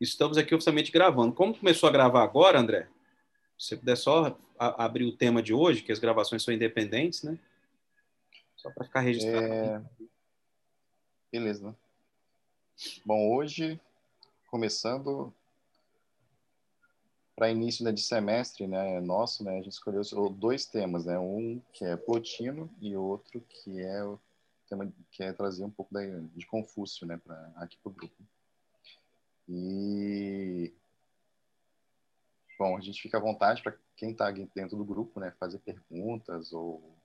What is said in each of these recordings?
Estamos aqui oficialmente gravando. Como começou a gravar agora, André? Se você puder só abrir o tema de hoje, que as gravações são independentes, né? Só para ficar registrado. É... Beleza. Bom, hoje, começando para início né, de semestre, né, nosso, né, a gente escolheu dois temas, né, um que é Plotino e outro que é o tema que é trazer um pouco de Confúcio, né, para aqui para o grupo. E bom, a gente fica à vontade para quem está dentro do grupo, né, fazer perguntas ou,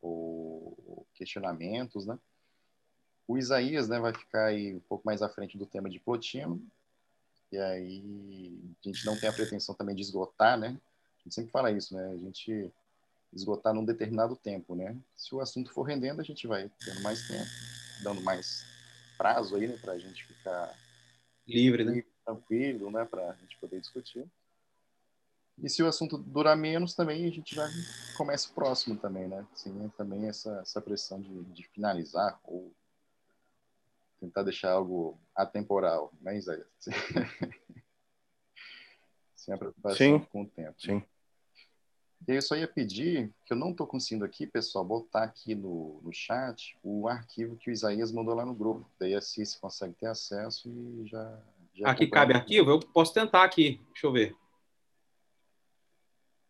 ou questionamentos, né. O Isaías, né, vai ficar aí um pouco mais à frente do tema de Plotino. E aí a gente não tem a pretensão também de esgotar, né? A gente sempre fala isso, né? A gente esgotar num determinado tempo, né? Se o assunto for rendendo, a gente vai tendo mais tempo, dando mais prazo aí, né, para a gente ficar livre, né? tranquilo, né, para a gente poder discutir. E se o assunto durar menos, também a gente já começa o próximo também, né? Sim, também essa, essa pressão de, de finalizar ou tentar deixar algo atemporal, né, Isaías? Sem a preocupação Sim. com o tempo. Sim. Eu só ia pedir, que eu não estou conseguindo aqui, pessoal, botar aqui no, no chat o arquivo que o Isaías mandou lá no grupo. Daí a Cici consegue ter acesso e já. já aqui cabe arquivo? Eu posso tentar aqui. Deixa eu ver.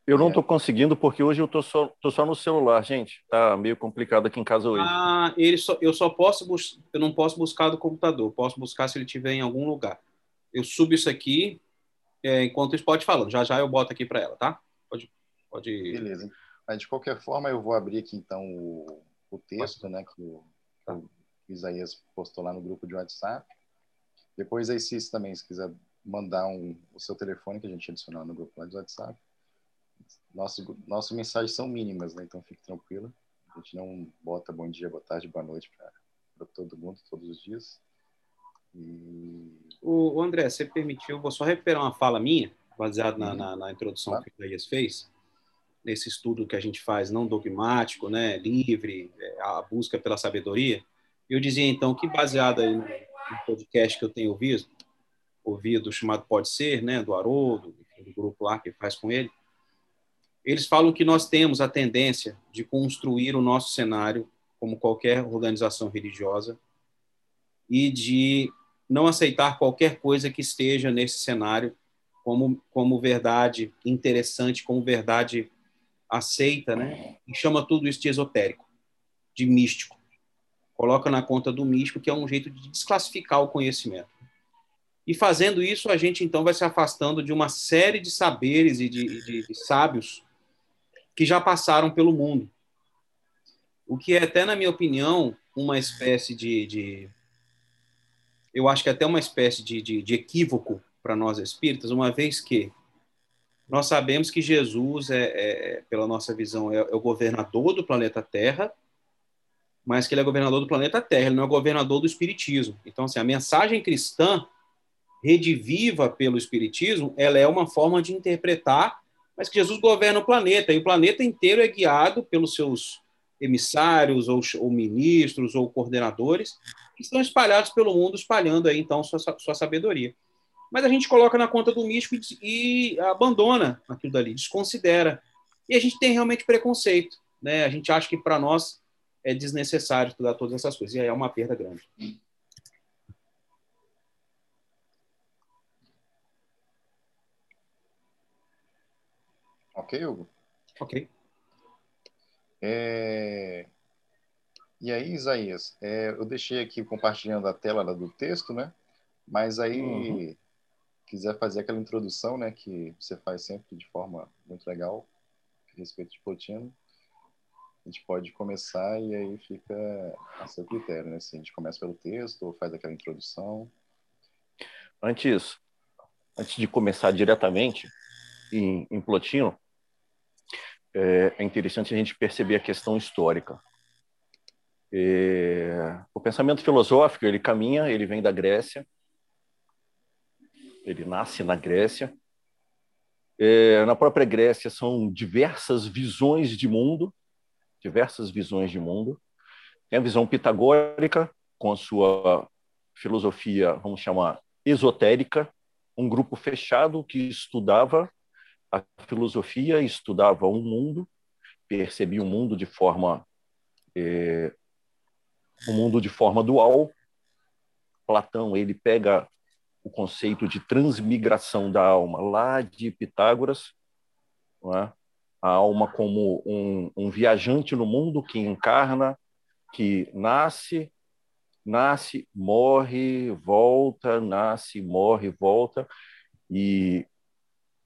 Eu não estou é. conseguindo porque hoje eu estou só, tô só no celular, gente. Tá meio complicado aqui em casa hoje. Ah, ele só, eu só posso eu não posso buscar do computador. Posso buscar se ele tiver em algum lugar. Eu subo isso aqui é, enquanto isso pode falando. Já já eu boto aqui para ela, tá? Pode, pode. Beleza. Mas de qualquer forma eu vou abrir aqui então o, o texto, né, que o, tá. o Isaías postou lá no grupo de WhatsApp. Depois aí se também se quiser mandar um, o seu telefone que a gente adicionou no grupo lá do WhatsApp nosso, nossas mensagens são mínimas, né? Então fique tranquilo. A gente não bota bom dia, boa tarde, boa noite para todo mundo, todos os dias. E... O, o, André, você permitiu, vou só recuperar uma fala minha, baseada na, uhum. na, na, introdução claro. que o Isaías fez, nesse estudo que a gente faz não dogmático, né, livre, é, a busca pela sabedoria. Eu dizia então que baseada no, podcast que eu tenho ouvido, ouvido chamado Pode Ser, né, do Haroldo, do grupo lá que faz com ele, eles falam que nós temos a tendência de construir o nosso cenário, como qualquer organização religiosa, e de não aceitar qualquer coisa que esteja nesse cenário como, como verdade interessante, como verdade aceita, né? E chama tudo isso de esotérico, de místico. Coloca na conta do místico, que é um jeito de desclassificar o conhecimento. E fazendo isso, a gente então vai se afastando de uma série de saberes e de, de, de sábios que já passaram pelo mundo. O que é até, na minha opinião, uma espécie de. de eu acho que é até uma espécie de, de, de equívoco para nós espíritas, uma vez que nós sabemos que Jesus, é, é pela nossa visão, é, é, o governador do planeta Terra, mas que ele é governador do planeta Terra, ele não é governador do Espiritismo. Então, assim, a mensagem cristã, rediviva pelo Espiritismo, ela é uma forma de interpretar mas que Jesus governa o planeta, e o planeta inteiro é guiado pelos seus emissários, ou, ou ministros, ou coordenadores, que estão espalhados pelo mundo, espalhando aí, então, sua, sua sabedoria. Mas a gente coloca na conta do místico e, e abandona aquilo dali, desconsidera. E a gente tem realmente preconceito. Né? A gente acha que, para nós, é desnecessário estudar todas essas coisas, e aí é uma perda grande. Ok, Hugo? Ok. É... E aí, Isaías, é, eu deixei aqui compartilhando a tela do texto, né? Mas aí, uhum. Quiser fazer aquela introdução, né, que você faz sempre de forma muito legal, a respeito de Plotino, a gente pode começar e aí fica a seu critério, né? Se a gente começa pelo texto ou faz aquela introdução. Antes, antes de começar diretamente em, em Plotino, é, é interessante a gente perceber a questão histórica. É, o pensamento filosófico ele caminha, ele vem da Grécia, ele nasce na Grécia. É, na própria Grécia são diversas visões de mundo, diversas visões de mundo. Tem a visão pitagórica com a sua filosofia, vamos chamar esotérica, um grupo fechado que estudava a filosofia, estudava o mundo, percebia o mundo de forma é, o mundo de forma dual. Platão ele pega o conceito de transmigração da alma lá de Pitágoras, é? a alma como um, um viajante no mundo que encarna, que nasce, nasce, morre, volta, nasce, morre, volta, e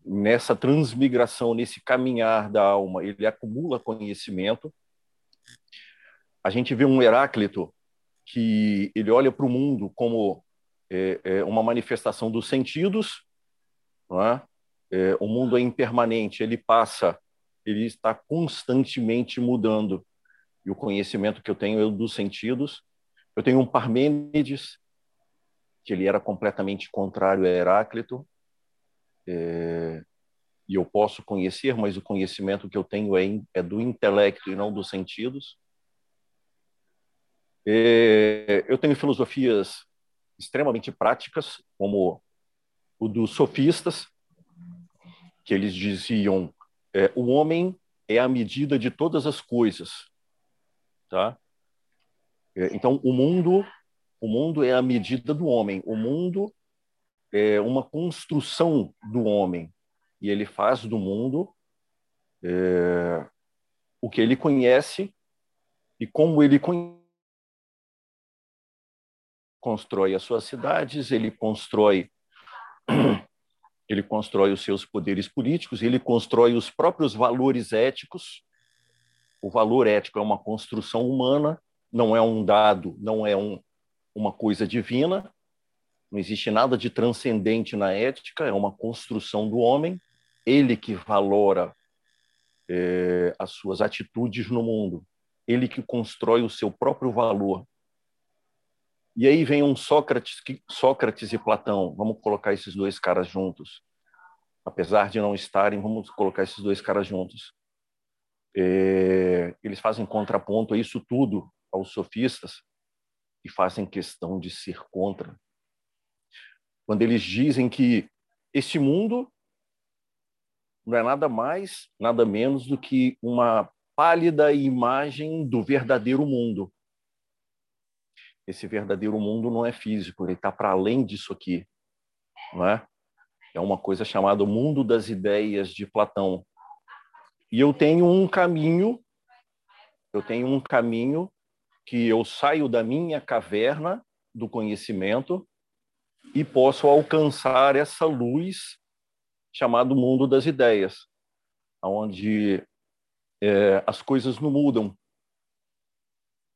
nessa transmigração, nesse caminhar da alma, ele acumula conhecimento. A gente vê um Heráclito que ele olha para o mundo como é, é, uma manifestação dos sentidos, não é? é? o mundo é impermanente, ele passa, ele está constantemente mudando. E o conhecimento que eu tenho é dos sentidos. Eu tenho um Parmênides, que ele era completamente contrário a Heráclito, é, e eu posso conhecer, mas o conhecimento que eu tenho é, é do intelecto e não dos sentidos. É, eu tenho filosofias extremamente práticas, como o dos sofistas, que eles diziam é, o homem é a medida de todas as coisas, tá? É, então o mundo, o mundo é a medida do homem. O mundo é uma construção do homem e ele faz do mundo é, o que ele conhece e como ele constrói as suas cidades, ele constrói ele constrói os seus poderes políticos, ele constrói os próprios valores éticos. O valor ético é uma construção humana, não é um dado, não é um, uma coisa divina, não existe nada de transcendente na ética, é uma construção do homem, ele que valora é, as suas atitudes no mundo, ele que constrói o seu próprio valor. E aí vem um Sócrates, Sócrates e Platão, vamos colocar esses dois caras juntos. Apesar de não estarem, vamos colocar esses dois caras juntos. É, eles fazem contraponto a isso tudo aos sofistas e fazem questão de ser contra quando eles dizem que este mundo não é nada mais, nada menos do que uma pálida imagem do verdadeiro mundo. Esse verdadeiro mundo não é físico, ele está para além disso aqui, não é? É uma coisa chamada mundo das ideias de Platão. E eu tenho um caminho, eu tenho um caminho que eu saio da minha caverna do conhecimento e posso alcançar essa luz chamada mundo das ideias, onde é, as coisas não mudam.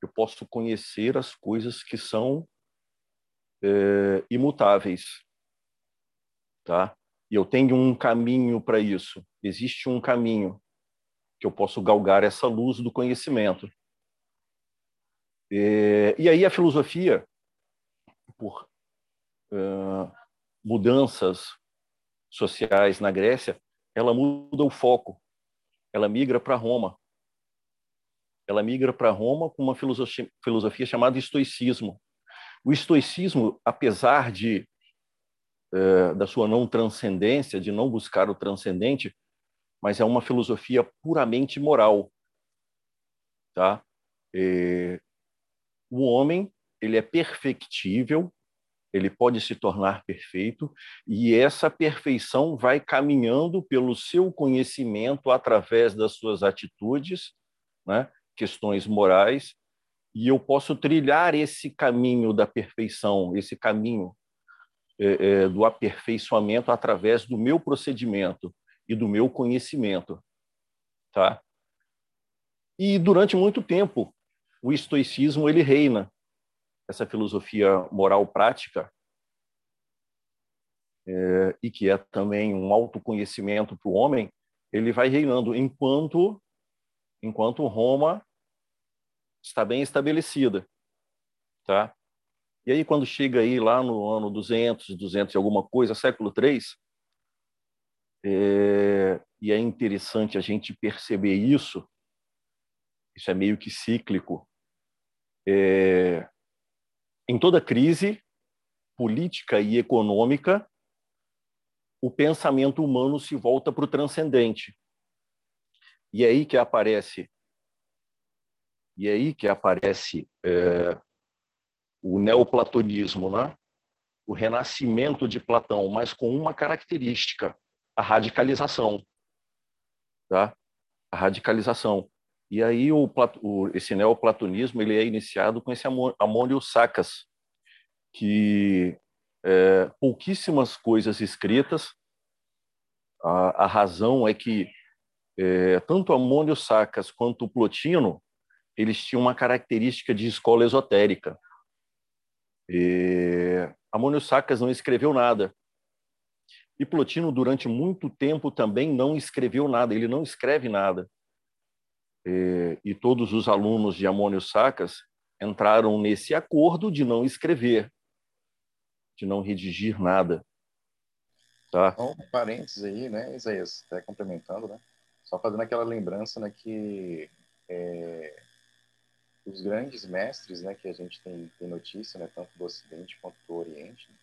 Eu posso conhecer as coisas que são é, imutáveis, tá? E eu tenho um caminho para isso. Existe um caminho que eu posso galgar essa luz do conhecimento. É, e aí a filosofia, por mudanças sociais na Grécia, ela muda o foco, ela migra para Roma. Ela migra para Roma com uma filosofia, filosofia chamada estoicismo. O estoicismo, apesar de uh, da sua não transcendência, de não buscar o transcendente, mas é uma filosofia puramente moral, tá? E, o homem ele é perfectível ele pode se tornar perfeito, e essa perfeição vai caminhando pelo seu conhecimento através das suas atitudes, né? Questões morais, e eu posso trilhar esse caminho da perfeição, esse caminho é, é, do aperfeiçoamento através do meu procedimento e do meu conhecimento, tá? E durante muito tempo o estoicismo ele reina essa filosofia moral prática, é, e que é também um autoconhecimento para o homem, ele vai reinando enquanto enquanto Roma está bem estabelecida, tá? E aí quando chega aí lá no ano 200, 200 e alguma coisa, século 3, é, e é interessante a gente perceber isso, isso é meio que cíclico. É, em toda crise, política e econômica, o pensamento humano se volta para o transcendente. E é aí que aparece e é aí que aparece é, o neoplatonismo, né? o renascimento de Platão, mas com uma característica, a radicalização. Tá? A radicalização. E aí o, o, esse neoplatonismo ele é iniciado com esse Amônio Sacas, que é, pouquíssimas coisas escritas. A, a razão é que é, tanto Amônio Sacas quanto Plotino eles tinham uma característica de escola esotérica. E Amônio Sacas não escreveu nada. E Plotino, durante muito tempo, também não escreveu nada, ele não escreve nada. É, e todos os alunos de Amônio Sacas entraram nesse acordo de não escrever, de não redigir nada. Tá? Um parênteses aí, né, Isaías, até complementando, né? Só fazendo aquela lembrança, né, que é, os grandes mestres, né, que a gente tem, tem notícia, né, tanto do Ocidente quanto do Oriente, né,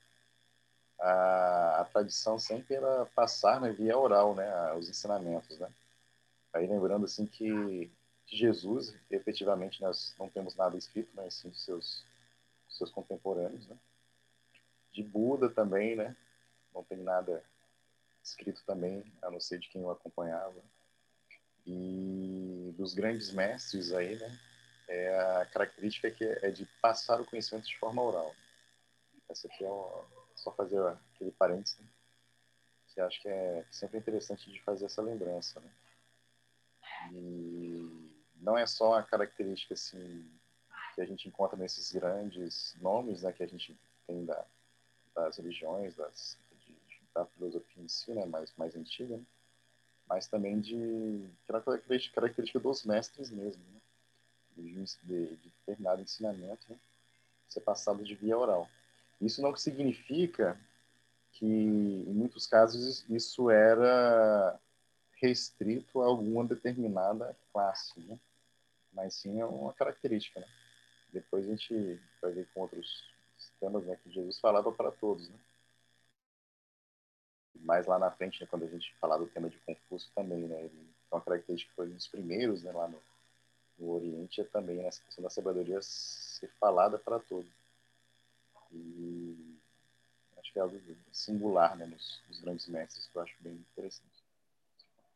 a, a, tradição sempre era passar né, via oral, né, os ensinamentos, né. Aí lembrando assim que Jesus, efetivamente, nós não temos nada escrito, mas sim de seus, seus contemporâneos, né? De Buda também, né? Não tem nada escrito também, a não ser de quem o acompanhava. E dos grandes mestres aí, né? É a característica que é de passar o conhecimento de forma oral. Essa aqui é só fazer aquele parênteses, que acho que é sempre interessante de fazer essa lembrança, né? E não é só a característica assim que a gente encontra nesses grandes nomes, né, que a gente tem da, das religiões, das, de, da filosofia em si, né, mais mais antiga, né? mas também de que é característica, característica dos mestres mesmo, né? De, de, de determinado ensinamento né? ser passado de via oral. Isso não significa que, em muitos casos, isso era restrito a alguma determinada classe, né? mas sim é uma característica. Né? Depois a gente vai ver com outros temas né, que Jesus falava para todos. Né? Mais lá na frente, né, quando a gente falar do tema de Confúcio também, né, é uma característica que foi um dos primeiros né, lá no, no Oriente, é também essa questão da sabedoria ser falada para todos. E acho que é algo singular né, nos, nos grandes mestres, que eu acho bem interessante.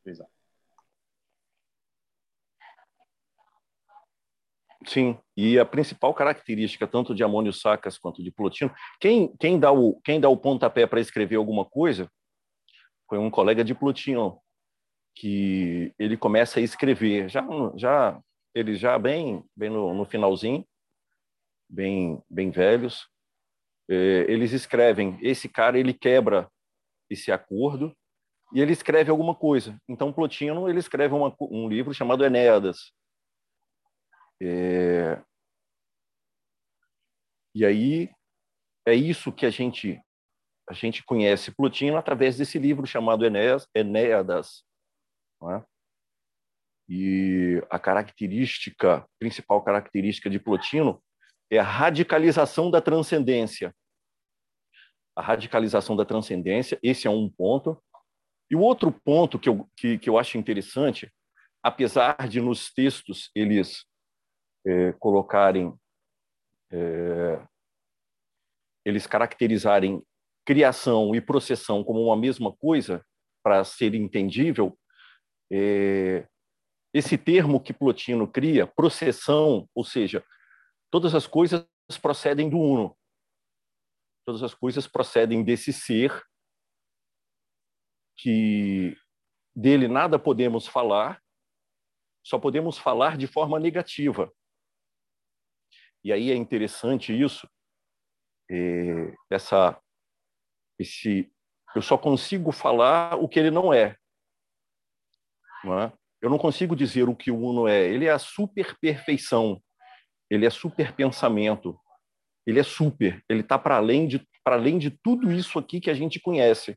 Exato. Sim, e a principal característica tanto de Amônio Sacas quanto de Plotino, quem, quem, dá, o, quem dá o pontapé para escrever alguma coisa foi um colega de Plotino, que ele começa a escrever, já, já ele já bem, bem no, no finalzinho, bem, bem velhos, é, eles escrevem, esse cara ele quebra esse acordo e ele escreve alguma coisa. Então Plotino ele escreve uma, um livro chamado Enéadas, é... E aí é isso que a gente a gente conhece Plotino através desse livro chamado Enéas, Enéadas. É? E a característica, principal característica de Plotino é a radicalização da transcendência. A radicalização da transcendência, esse é um ponto. E o outro ponto que eu, que, que eu acho interessante, apesar de nos textos eles é, colocarem, é, eles caracterizarem criação e processão como uma mesma coisa para ser entendível, é, esse termo que Plotino cria, processão, ou seja, todas as coisas procedem do uno. Todas as coisas procedem desse ser que dele nada podemos falar, só podemos falar de forma negativa. E aí é interessante isso, é, essa, esse, eu só consigo falar o que ele não é. Não é? Eu não consigo dizer o que o Uno é. Ele é a super perfeição, ele é super pensamento, ele é super, ele está para além de para além de tudo isso aqui que a gente conhece.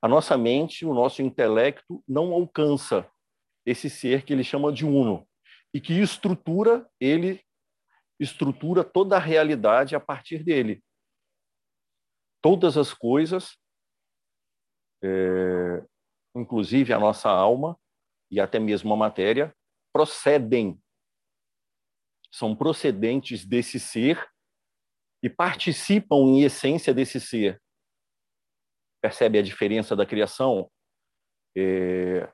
A nossa mente, o nosso intelecto não alcança esse ser que ele chama de Uno e que estrutura ele estrutura toda a realidade a partir dele. todas as coisas, é, inclusive a nossa alma e até mesmo a matéria, procedem, são procedentes desse ser e participam em essência desse ser. Percebe a diferença da criação? É...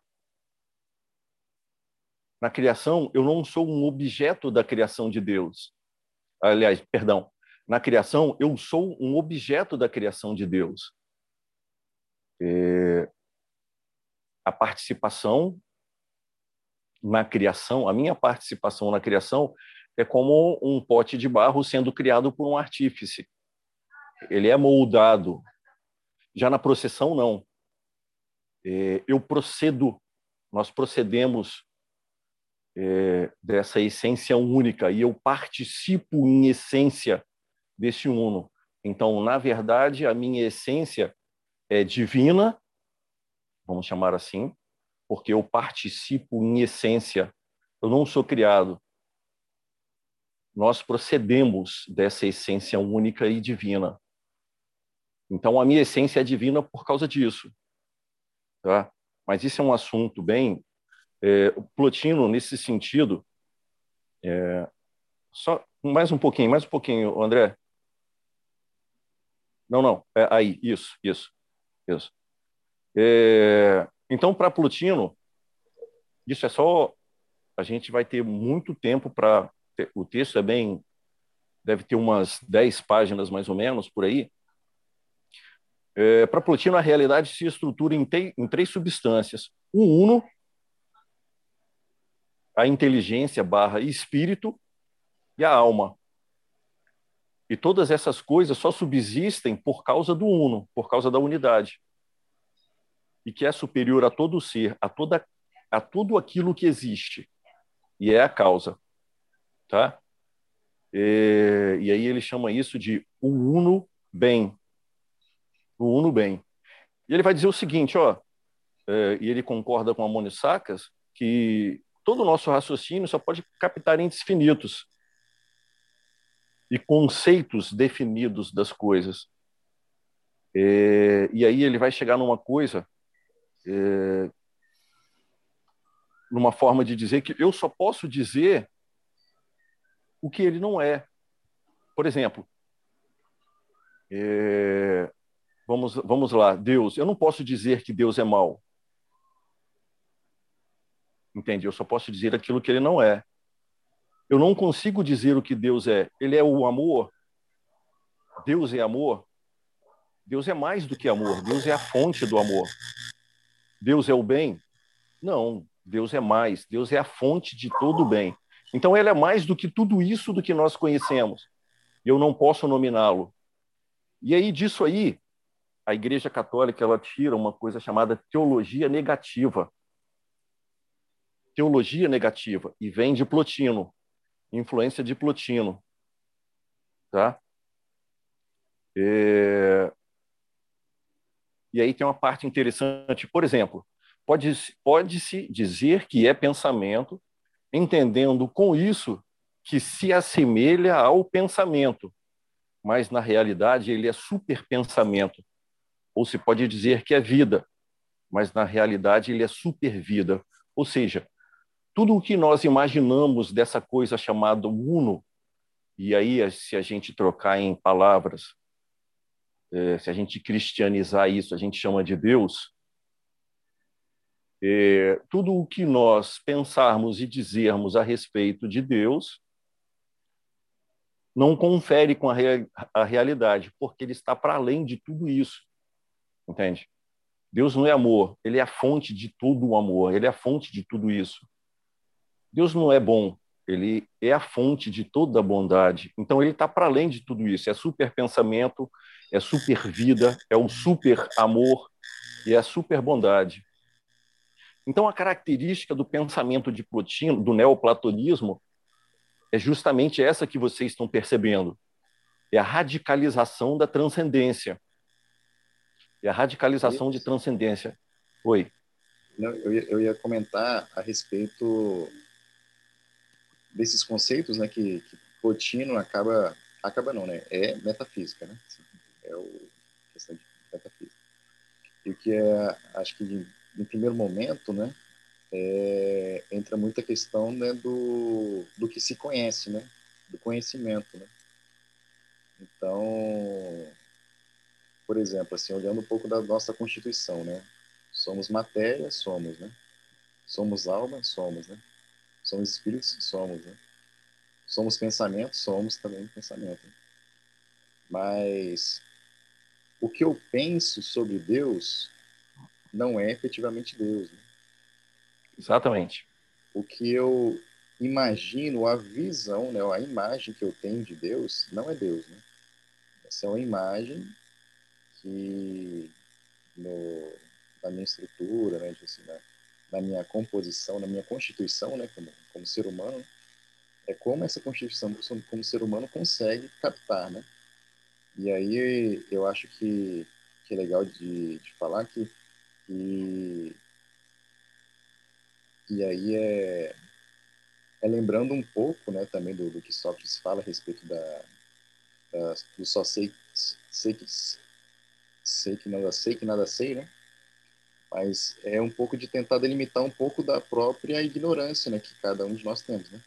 Na criação, eu não sou um objeto da criação de Deus. Aliás, perdão, na criação, eu sou um objeto da criação de Deus. É... A participação na criação, a minha participação na criação é como um pote de barro sendo criado por um artífice. Ele é moldado. Já na processão, não. É, eu procedo, nós procedemos é, dessa essência única e eu participo em essência desse uno. Então, na verdade, a minha essência é divina, vamos chamar assim, porque eu participo em essência. Eu não sou criado, nós procedemos dessa essência única e divina. Então, a minha essência é divina por causa disso. Tá? Mas isso é um assunto bem. É, Plotino, nesse sentido. É, só mais um pouquinho, mais um pouquinho, André. Não, não, é, aí, isso, isso, isso. É, então, para Plotino, isso é só. A gente vai ter muito tempo para o texto é bem deve ter umas 10 páginas mais ou menos por aí. É, Para Plotino, a realidade se estrutura em, te, em três substâncias: o uno, a inteligência barra espírito e a alma. E todas essas coisas só subsistem por causa do uno, por causa da unidade. E que é superior a todo ser, a, toda, a tudo aquilo que existe. E é a causa tá? E, e aí ele chama isso de o uno bem, o uno bem. E ele vai dizer o seguinte, ó, é, e ele concorda com a Moni Sacas, que todo o nosso raciocínio só pode captar entes finitos e conceitos definidos das coisas. É, e aí ele vai chegar numa coisa, é, numa forma de dizer que eu só posso dizer o que ele não é. Por exemplo, é, vamos, vamos lá, Deus. Eu não posso dizer que Deus é mau. Entende? Eu só posso dizer aquilo que ele não é. Eu não consigo dizer o que Deus é. Ele é o amor. Deus é amor. Deus é mais do que amor. Deus é a fonte do amor. Deus é o bem? Não. Deus é mais. Deus é a fonte de todo o bem. Então, ele é mais do que tudo isso do que nós conhecemos. Eu não posso nominá-lo. E aí, disso aí, a Igreja Católica ela tira uma coisa chamada teologia negativa. Teologia negativa. E vem de Plotino. Influência de Plotino. Tá? É... E aí tem uma parte interessante. Por exemplo, pode-se pode -se dizer que é pensamento entendendo com isso que se assemelha ao pensamento, mas na realidade ele é superpensamento. Ou se pode dizer que é vida, mas na realidade ele é supervida. Ou seja, tudo o que nós imaginamos dessa coisa chamada uno, e aí se a gente trocar em palavras, se a gente cristianizar isso, a gente chama de Deus, é, tudo o que nós pensarmos e dizermos a respeito de Deus não confere com a, rea a realidade, porque ele está para além de tudo isso. Entende? Deus não é amor, ele é a fonte de todo o amor, ele é a fonte de tudo isso. Deus não é bom, ele é a fonte de toda a bondade. Então ele está para além de tudo isso. É super pensamento, é super vida, é o super amor e é a super bondade. Então, a característica do pensamento de Plotino, do neoplatonismo, é justamente essa que vocês estão percebendo. É a radicalização da transcendência. É a radicalização de transcendência. Oi. Não, eu, ia, eu, ia, comentar a respeito desses conceitos, né, que, que acaba, acaba não, né, é metafísica, né? É o, questão de metafísica. E o que é, acho que no primeiro momento, né, é, entra muita questão né, do, do que se conhece, né, do conhecimento, né. Então, por exemplo, assim, olhando um pouco da nossa constituição, né, somos matéria, somos, né, somos alma, somos, né, somos espíritos, somos, né, somos pensamento, somos também pensamento. Né? Mas o que eu penso sobre Deus não é efetivamente Deus. Né? Exatamente. O que eu imagino, a visão, né, a imagem que eu tenho de Deus, não é Deus. Né? Essa é uma imagem que, no, na minha estrutura, né, assim, na, na, minha composição, na minha constituição, né, como, como ser humano, é como essa constituição como ser humano consegue captar, né? E aí eu acho que, que é legal de, de falar que e, e aí é, é lembrando um pouco né, também do, do que Sócrates fala a respeito da, da, do só sei, sei, que, sei que nada sei, que nada sei, né? Mas é um pouco de tentar delimitar um pouco da própria ignorância né, que cada um de nós temos, né?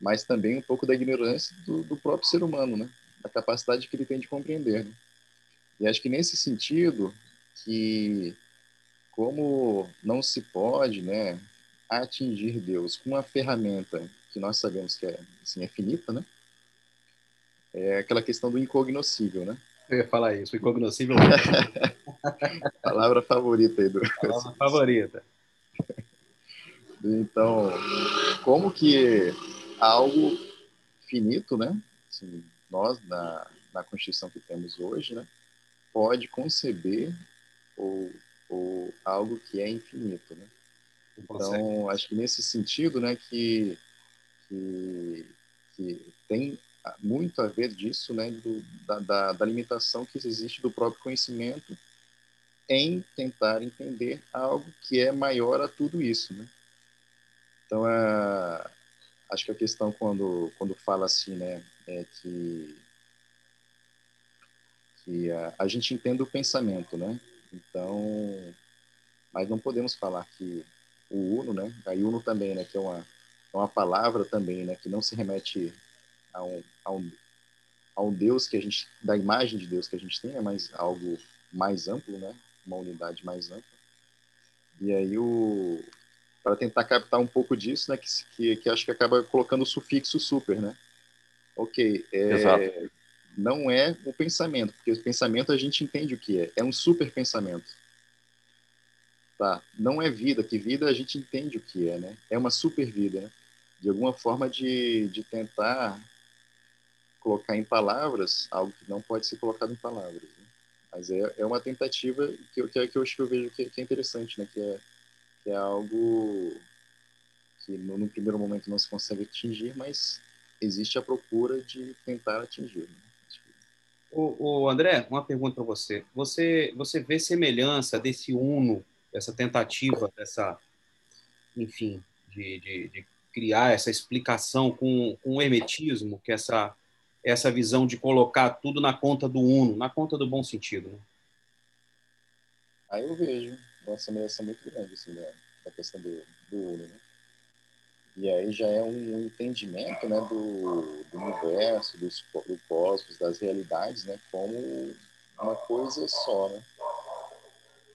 Mas também um pouco da ignorância do, do próprio ser humano, né? Da capacidade que ele tem de compreender, né? E acho que nesse sentido que como não se pode, né, atingir Deus com uma ferramenta que nós sabemos que é, assim, é finita, né? É aquela questão do incognoscível, né? Eu ia falar isso, incognoscível. Palavra favorita aí do. Palavra favorita. Então, como que algo finito, né? Assim, nós, na, na Constituição que temos hoje, né? Pode conceber ou ou algo que é infinito, né? Então, acho que nesse sentido, né, que, que, que tem muito a ver disso, né, do, da, da, da, limitação que existe do próprio conhecimento em tentar entender algo que é maior a tudo isso, né? Então, é, acho que a questão quando quando fala assim, né, é que que a, a gente entende o pensamento, né? Então, mas não podemos falar que o Uno, né? A Uno também, né? Que é uma, é uma palavra também, né? Que não se remete a um, a um, a um Deus que a gente, da imagem de Deus que a gente tem, é mais algo mais amplo, né? Uma unidade mais ampla. E aí o para tentar captar um pouco disso, né? Que, que, que acho que acaba colocando o sufixo super, né? Ok, é, Exato não é o pensamento, porque o pensamento a gente entende o que é, é um super pensamento. Tá? Não é vida, que vida a gente entende o que é, né? É uma super vida, né? De alguma forma de, de tentar colocar em palavras algo que não pode ser colocado em palavras. Né? Mas é, é uma tentativa que, eu, que, eu, que eu vejo que, que, é interessante, né? Que é, que é algo que no, no primeiro momento não se consegue atingir, mas existe a procura de tentar atingir. Né? O, o André, uma pergunta para você. Você você vê semelhança desse uno, dessa tentativa, dessa, enfim, de, de, de criar essa explicação com, com o hermetismo, que é essa essa visão de colocar tudo na conta do uno, na conta do bom sentido, né? Aí eu vejo uma semelhança muito grande assim, da questão do, do uno, né? E aí já é um entendimento né, do, do universo, do, do cosmos, das realidades, né, como uma coisa só. Né?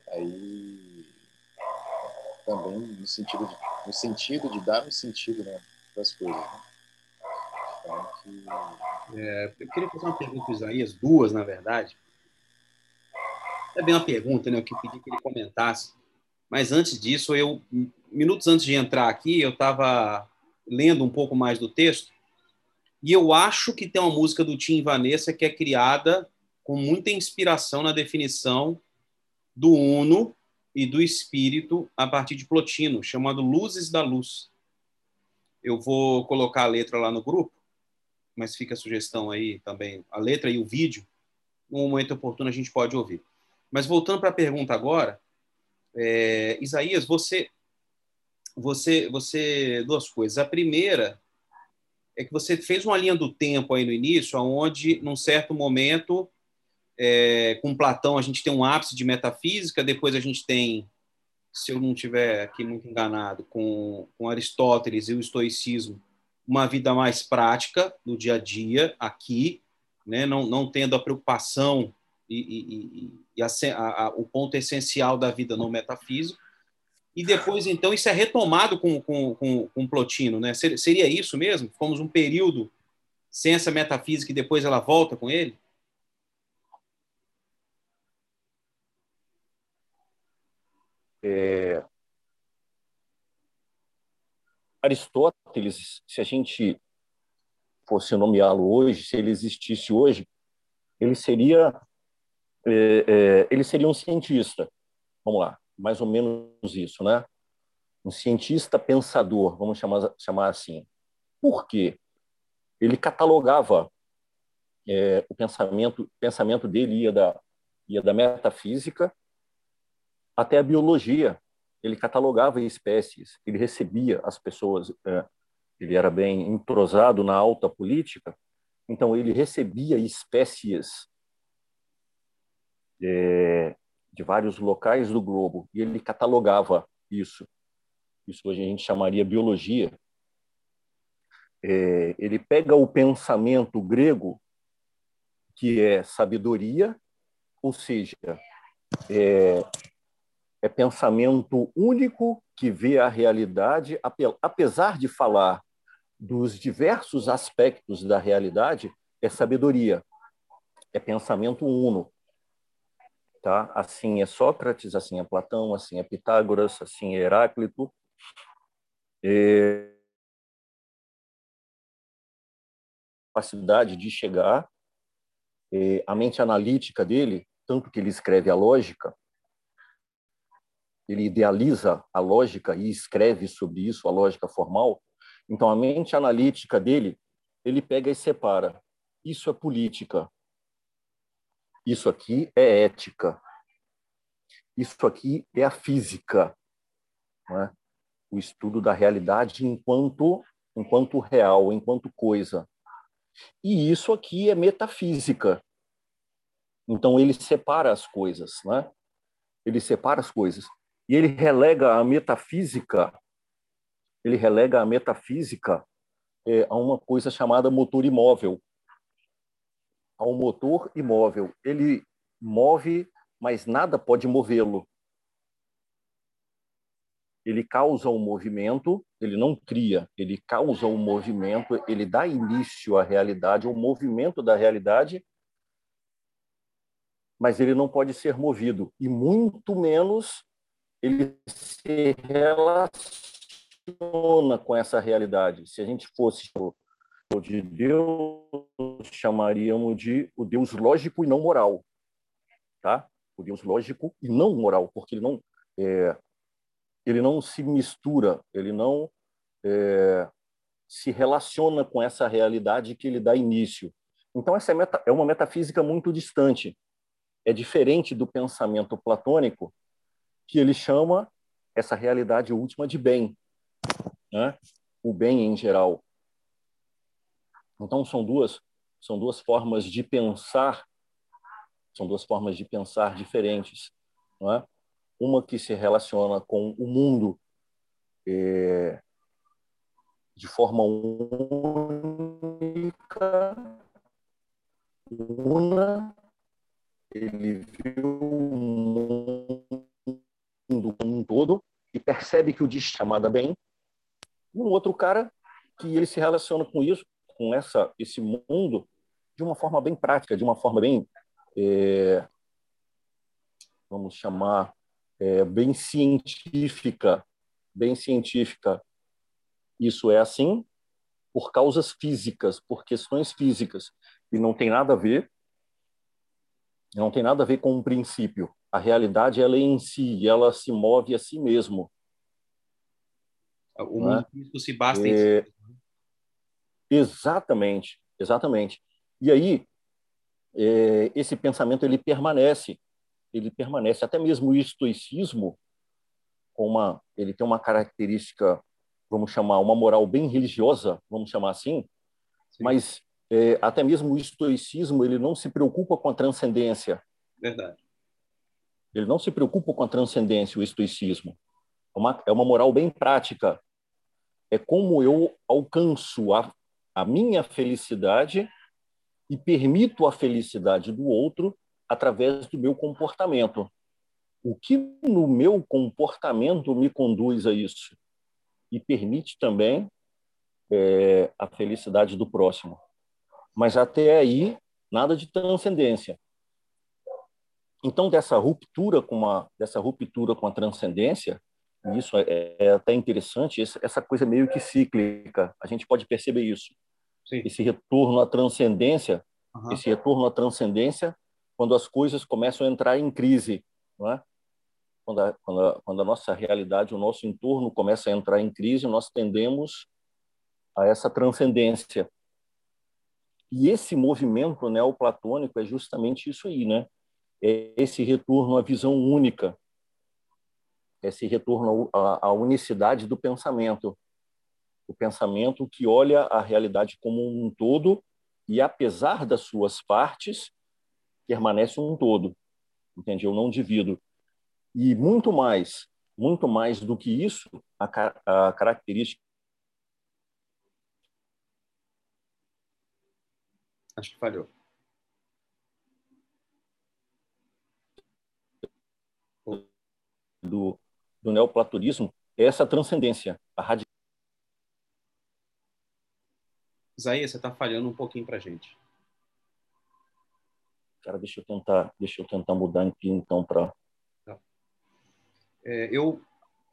Aí também no sentido de, no sentido de dar um sentido né, para as coisas. Né? Então, que... é, eu queria fazer uma pergunta para Isaías, duas, na verdade. É bem uma pergunta, né? Eu que pedi que ele comentasse. Mas antes disso, eu minutos antes de entrar aqui, eu estava lendo um pouco mais do texto e eu acho que tem uma música do Tim Vanessa que é criada com muita inspiração na definição do Uno e do Espírito a partir de Plotino, chamado Luzes da Luz. Eu vou colocar a letra lá no grupo, mas fica a sugestão aí também, a letra e o vídeo. No momento oportuno a gente pode ouvir. Mas voltando para a pergunta agora, é, Isaías, você você, você duas coisas. A primeira é que você fez uma linha do tempo aí no início, onde, num certo momento, é, com Platão a gente tem um ápice de metafísica, depois a gente tem, se eu não estiver aqui muito enganado, com, com Aristóteles e o estoicismo, uma vida mais prática no dia a dia, aqui, né? não, não tendo a preocupação e, e, e a, a, o ponto essencial da vida no metafísico. E depois, então, isso é retomado com, com, com, com Plotino. Né? Seria isso mesmo? Fomos um período sem essa metafísica e depois ela volta com ele? É... Aristóteles, se a gente fosse nomeá-lo hoje, se ele existisse hoje, ele seria é, é, ele seria um cientista. Vamos lá, mais ou menos isso, né? Um cientista pensador, vamos chamar chamar assim. Por quê? Ele catalogava é, o pensamento, pensamento dele ia da ia da metafísica até a biologia. Ele catalogava espécies, ele recebia as pessoas, é, ele era bem entrosado na alta política, então ele recebia espécies é, de vários locais do globo e ele catalogava isso. Isso hoje a gente chamaria biologia. É, ele pega o pensamento grego, que é sabedoria, ou seja, é, é pensamento único que vê a realidade, apesar de falar dos diversos aspectos da realidade, é sabedoria, é pensamento uno. Tá? Assim é Sócrates, assim é Platão, assim é Pitágoras, assim é Heráclito. É... Capacidade de chegar, é... a mente analítica dele, tanto que ele escreve a lógica, ele idealiza a lógica e escreve sobre isso, a lógica formal. Então, a mente analítica dele, ele pega e separa. Isso é política. Isso aqui é ética. Isso aqui é a física. É? O estudo da realidade enquanto, enquanto real, enquanto coisa. E isso aqui é metafísica. Então, ele separa as coisas. Né? Ele separa as coisas. E ele relega a metafísica, ele relega a metafísica é, a uma coisa chamada motor imóvel. A um motor imóvel. Ele move, mas nada pode movê-lo. Ele causa um movimento, ele não cria, ele causa um movimento, ele dá início à realidade, ao movimento da realidade, mas ele não pode ser movido, e muito menos ele se relaciona com essa realidade. Se a gente fosse o de Deus, chamaríamos de o Deus lógico e não moral, tá? O Deus lógico e não moral, porque ele não é, ele não se mistura, ele não é, se relaciona com essa realidade que ele dá início. Então essa é, meta, é uma metafísica muito distante. É diferente do pensamento platônico, que ele chama essa realidade última de bem, né? o bem em geral. Então são duas são duas formas de pensar, são duas formas de pensar diferentes, não é? Uma que se relaciona com o mundo é, de forma única, una, ele viu o mundo mundo como um todo e percebe que o diz chamada bem. Um outro cara que ele se relaciona com isso, com essa esse mundo de uma forma bem prática, de uma forma bem é, vamos chamar é, bem científica, bem científica. Isso é assim por causas físicas, por questões físicas e não tem nada a ver não tem nada a ver com um princípio. A realidade ela é em si, ela se move a si mesmo. O mundo é? se basta em é... si. Exatamente, exatamente. E aí é, esse pensamento ele permanece, ele permanece. Até mesmo o estoicismo, com uma, ele tem uma característica, vamos chamar, uma moral bem religiosa, vamos chamar assim. Sim. Mas é, até mesmo o estoicismo, ele não se preocupa com a transcendência. Verdade. Ele não se preocupa com a transcendência, o estoicismo. É uma, é uma moral bem prática. É como eu alcanço a, a minha felicidade e permito a felicidade do outro através do meu comportamento. O que no meu comportamento me conduz a isso? E permite também é, a felicidade do próximo. Mas até aí, nada de transcendência. Então, dessa ruptura com uma, dessa ruptura com a transcendência, isso é, é até interessante, essa coisa meio que cíclica. A gente pode perceber isso. Sim. Esse retorno à transcendência, uhum. esse retorno à transcendência, quando as coisas começam a entrar em crise, não é? Quando a, quando, a, quando a nossa realidade, o nosso entorno começa a entrar em crise, nós tendemos a essa transcendência. E esse movimento neoplatônico é justamente isso aí, né? Esse retorno à visão única, esse retorno à, unicidade do pensamento, o pensamento que olha a realidade como um todo e, apesar das suas partes, permanece um todo. Entende? Eu não divido. E muito mais, muito mais do que isso, a, a característica Acho que falhou. Do, do neoplatonismo é essa transcendência, a radical. Isaías, você está falhando um pouquinho para a gente. Cara, deixa eu tentar, deixa eu tentar mudar aqui então para. Tá. É, eu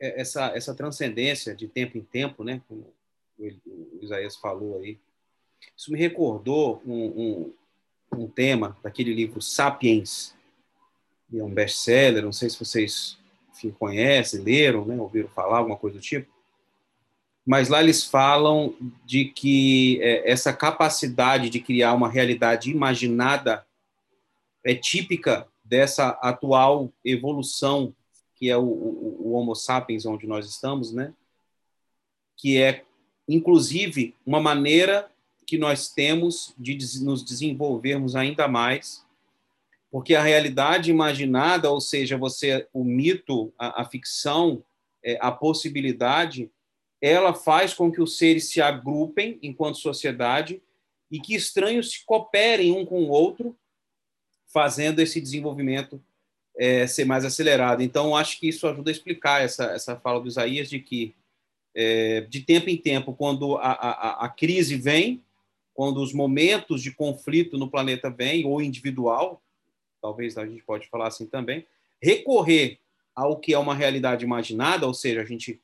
é, essa essa transcendência de tempo em tempo, né? Como o Isaías falou aí, isso me recordou um, um, um tema daquele livro Sapiens, é um best-seller, não sei se vocês enfim, conhecem, leram, né, ouviram falar, alguma coisa do tipo. Mas lá eles falam de que é, essa capacidade de criar uma realidade imaginada é típica dessa atual evolução que é o, o, o Homo sapiens, onde nós estamos, né? Que é, inclusive, uma maneira que nós temos de nos desenvolvermos ainda mais, porque a realidade imaginada, ou seja, você o mito, a, a ficção, é, a possibilidade, ela faz com que os seres se agrupem enquanto sociedade e que estranhos se cooperem um com o outro, fazendo esse desenvolvimento é, ser mais acelerado. Então, acho que isso ajuda a explicar essa, essa fala do Isaías de que, é, de tempo em tempo, quando a, a, a crise vem, quando os momentos de conflito no planeta vêm, ou individual, talvez a gente pode falar assim também, recorrer ao que é uma realidade imaginada, ou seja, a gente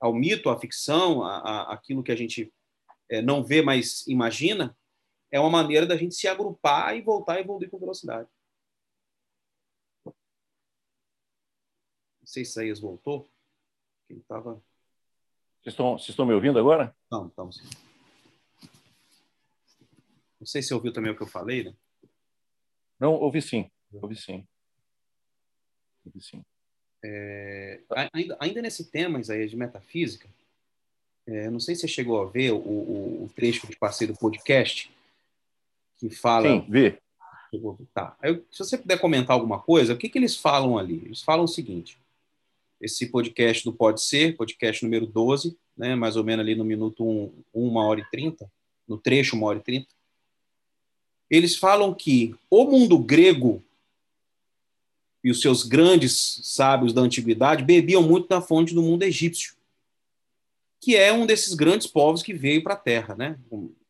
ao mito, à ficção, a, a, aquilo que a gente é, não vê, mas imagina, é uma maneira da gente se agrupar e voltar a evoluir com velocidade. Não sei se Isaías voltou. Ele estava. Vocês estão, vocês estão me ouvindo agora? Não, estamos. Não sei se ouviu também o que eu falei, né? Não, ouvi sim. Ouvi sim. Ouvi sim. É, ainda, ainda, nesse tema, Isaías, de metafísica, é, não sei se você chegou a ver o, o, o trecho de parceiro do podcast que fala. Sim, vi. Tá. Eu, se você puder comentar alguma coisa, o que, que eles falam ali? Eles falam o seguinte: esse podcast do Pode Ser, podcast número 12, né, mais ou menos ali no minuto 1, 1 hora e 30, no trecho 1 hora e 30, eles falam que o mundo grego e os seus grandes sábios da antiguidade bebiam muito da fonte do mundo egípcio, que é um desses grandes povos que veio para a Terra, né?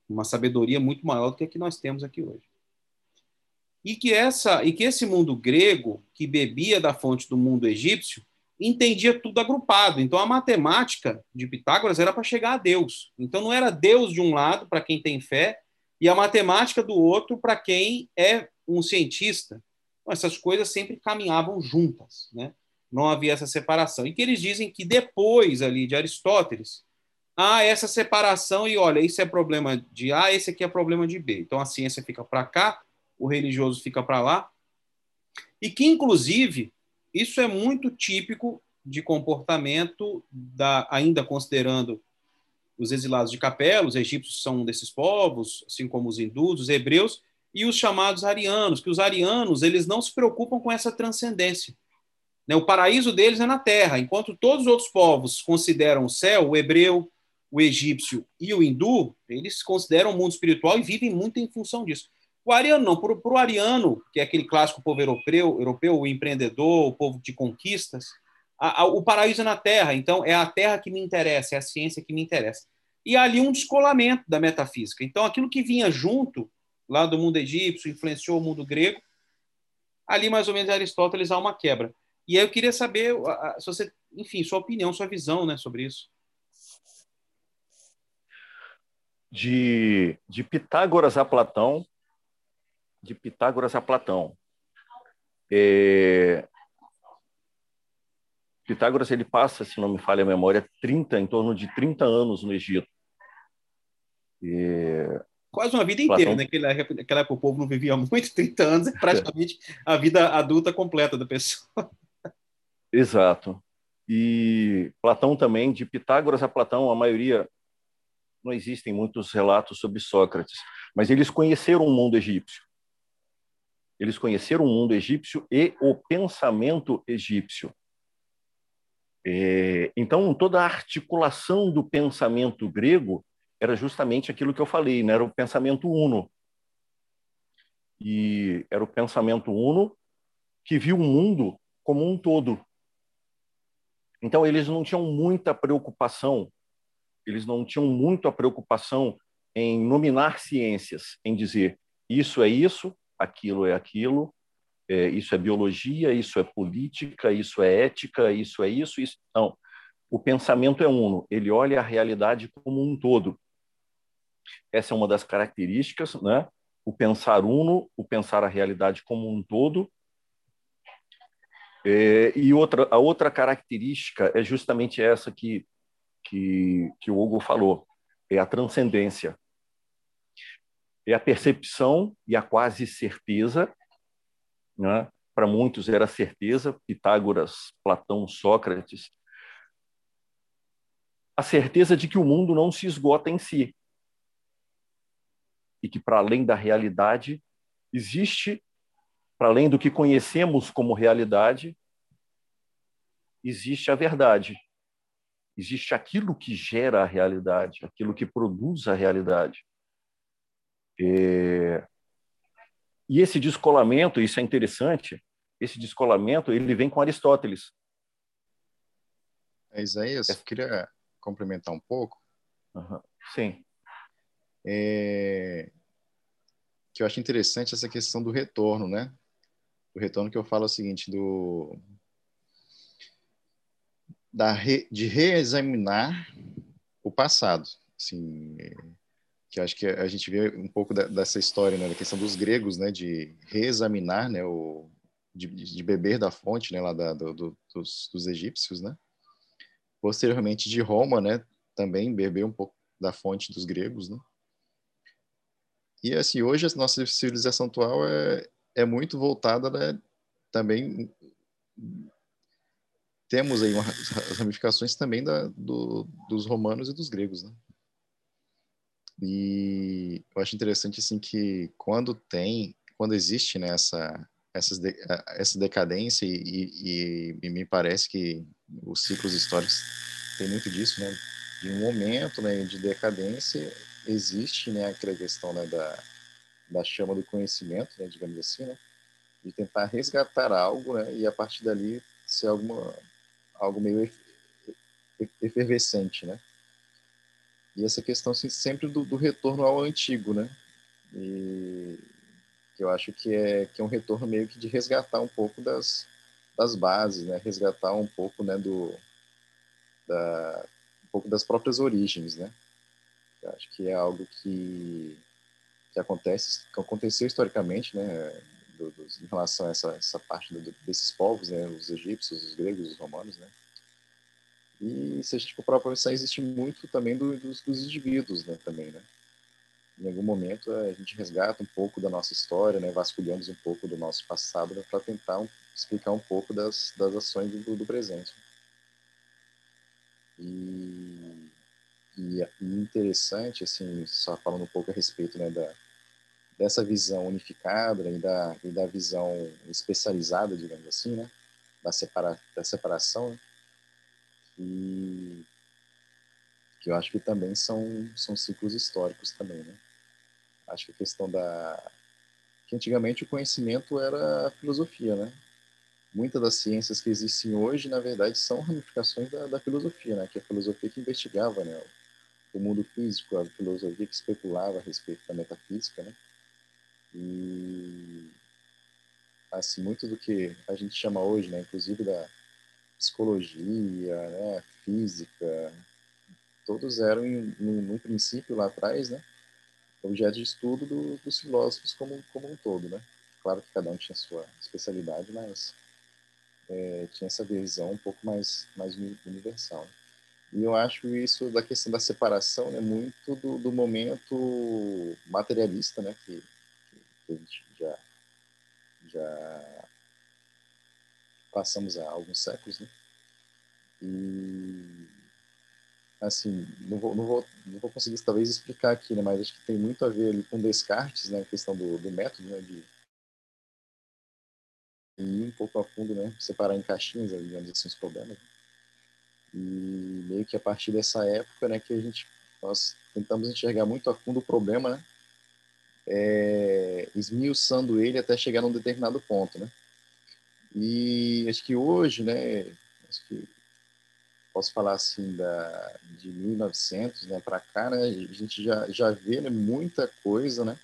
Uma sabedoria muito maior do que a que nós temos aqui hoje. E que essa e que esse mundo grego que bebia da fonte do mundo egípcio entendia tudo agrupado. Então a matemática de Pitágoras era para chegar a Deus. Então não era Deus de um lado para quem tem fé e a matemática do outro para quem é um cientista. Então, essas coisas sempre caminhavam juntas, né? Não havia essa separação. E que eles dizem que depois ali de Aristóteles há essa separação e olha, isso é problema de A, esse aqui é problema de B. Então a ciência fica para cá, o religioso fica para lá. E que inclusive isso é muito típico de comportamento da ainda considerando os exilados de Capela, os egípcios são desses povos, assim como os hindus, os hebreus, e os chamados arianos, que os arianos eles não se preocupam com essa transcendência. Né? O paraíso deles é na terra, enquanto todos os outros povos consideram o céu, o hebreu, o egípcio e o hindu, eles consideram o mundo espiritual e vivem muito em função disso. O ariano não, para o ariano, que é aquele clássico povo europeu, europeu, o empreendedor, o povo de conquistas, a, a, o paraíso é na terra, então é a terra que me interessa, é a ciência que me interessa. E há ali um descolamento da metafísica. Então, aquilo que vinha junto, lá do mundo egípcio, influenciou o mundo grego, ali mais ou menos Aristóteles há uma quebra. E aí eu queria saber, se você, enfim, sua opinião, sua visão né, sobre isso. De, de Pitágoras a Platão, de Pitágoras a Platão. É... Pitágoras ele passa, se não me falha a memória, 30, em torno de 30 anos no Egito. É... Quase uma vida inteira, Platão... né? Naquela, naquela época o povo não vivia muito, 30 anos é praticamente a vida adulta completa da pessoa. Exato. E Platão também, de Pitágoras a Platão, a maioria não existem muitos relatos sobre Sócrates, mas eles conheceram o mundo egípcio. Eles conheceram o mundo egípcio e o pensamento egípcio. É, então, toda a articulação do pensamento grego era justamente aquilo que eu falei, né? era o pensamento uno. E era o pensamento uno que viu o mundo como um todo. Então, eles não tinham muita preocupação, eles não tinham muito a preocupação em nominar ciências, em dizer isso é isso, aquilo é aquilo, é, isso é biologia, isso é política, isso é ética, isso é isso, isso. Não. O pensamento é uno, ele olha a realidade como um todo. Essa é uma das características, né? O pensar uno, o pensar a realidade como um todo. É, e outra, a outra característica é justamente essa que, que, que o Hugo falou, é a transcendência é a percepção e a quase certeza. Né? Para muitos era certeza, Pitágoras, Platão, Sócrates. A certeza de que o mundo não se esgota em si. E que, para além da realidade, existe, para além do que conhecemos como realidade, existe a verdade. Existe aquilo que gera a realidade, aquilo que produz a realidade. É... E esse descolamento, isso é interessante, esse descolamento ele vem com Aristóteles. É, Isaías, eu queria complementar um pouco. Uhum. Sim. É... Que eu acho interessante essa questão do retorno, né? O retorno que eu falo é o seguinte, do da re... de reexaminar o passado. Assim, que acho que a gente vê um pouco da, dessa história, né, da questão dos gregos, né, de reexaminar, né, o, de, de beber da fonte, né, lá da, do, do, dos, dos, egípcios, né, posteriormente de Roma, né, também beber um pouco da fonte dos gregos, né, e assim, hoje a nossa civilização atual é, é muito voltada, né, também temos aí uma, ramificações também da, do, dos romanos e dos gregos, né. E eu acho interessante assim que quando tem, quando existe né, essa, essas de, essa decadência e, e, e, me parece que os ciclos históricos tem muito disso, né? De um momento né, de decadência existe né, aquela questão né, da, da chama do conhecimento, né, digamos assim, né? De tentar resgatar algo né, e a partir dali ser alguma, algo meio efervescente, né? E essa questão assim, sempre do, do, retorno ao antigo, né? E que eu acho que é, que é um retorno meio que de resgatar um pouco das, das bases, né? Resgatar um pouco, né, do da, um pouco das próprias origens, né? Eu acho que é algo que que acontece, que aconteceu historicamente, né? Do, em relação a essa, essa parte do, desses povos, né? Os egípcios, os gregos, os romanos, né? E se a gente for para pensar, existe muito também do, dos, dos, indivíduos, né, também, né? Em algum momento a gente resgata um pouco da nossa história, né, vasculhamos um pouco do nosso passado né, para tentar um, explicar um pouco das, das ações do, do presente. E, e, e interessante, assim, só falando um pouco a respeito né, da, dessa visão unificada e da, e da visão especializada, digamos assim, né, da, separa, da separação, né, e que eu acho que também são, são ciclos históricos também, né. Acho que a questão da... que antigamente o conhecimento era filosofia, né, muitas das ciências que existem hoje, na verdade, são ramificações da, da filosofia, né? Que é a filosofia que investigava, né? O mundo físico, a filosofia que especulava a respeito da metafísica, né? E assim muito do que a gente chama hoje, né? Inclusive da psicologia, né? Física, todos eram no, princípio lá atrás, né? Objeto de estudo do, dos filósofos como como um todo, né? Claro que cada um tinha sua especialidade, mas é, tinha essa visão um pouco mais, mais universal. E eu acho isso da questão da separação né, muito do, do momento materialista, né, que, que a gente já, já passamos há alguns séculos, né? E assim, não vou, não vou, não vou conseguir talvez explicar aqui, né, mas acho que tem muito a ver ali com Descartes, né, a questão do, do método, né, de ir um pouco a fundo, né? Separar em caixinhas, digamos assim, os problemas. E meio que a partir dessa época, né, que a gente nós tentamos enxergar muito a fundo o problema, né? É, esmiuçando ele até chegar num determinado ponto, né? E acho que hoje, né, acho que posso falar assim da de 1900, né, para cá, né, a gente já já vê né, muita coisa, né?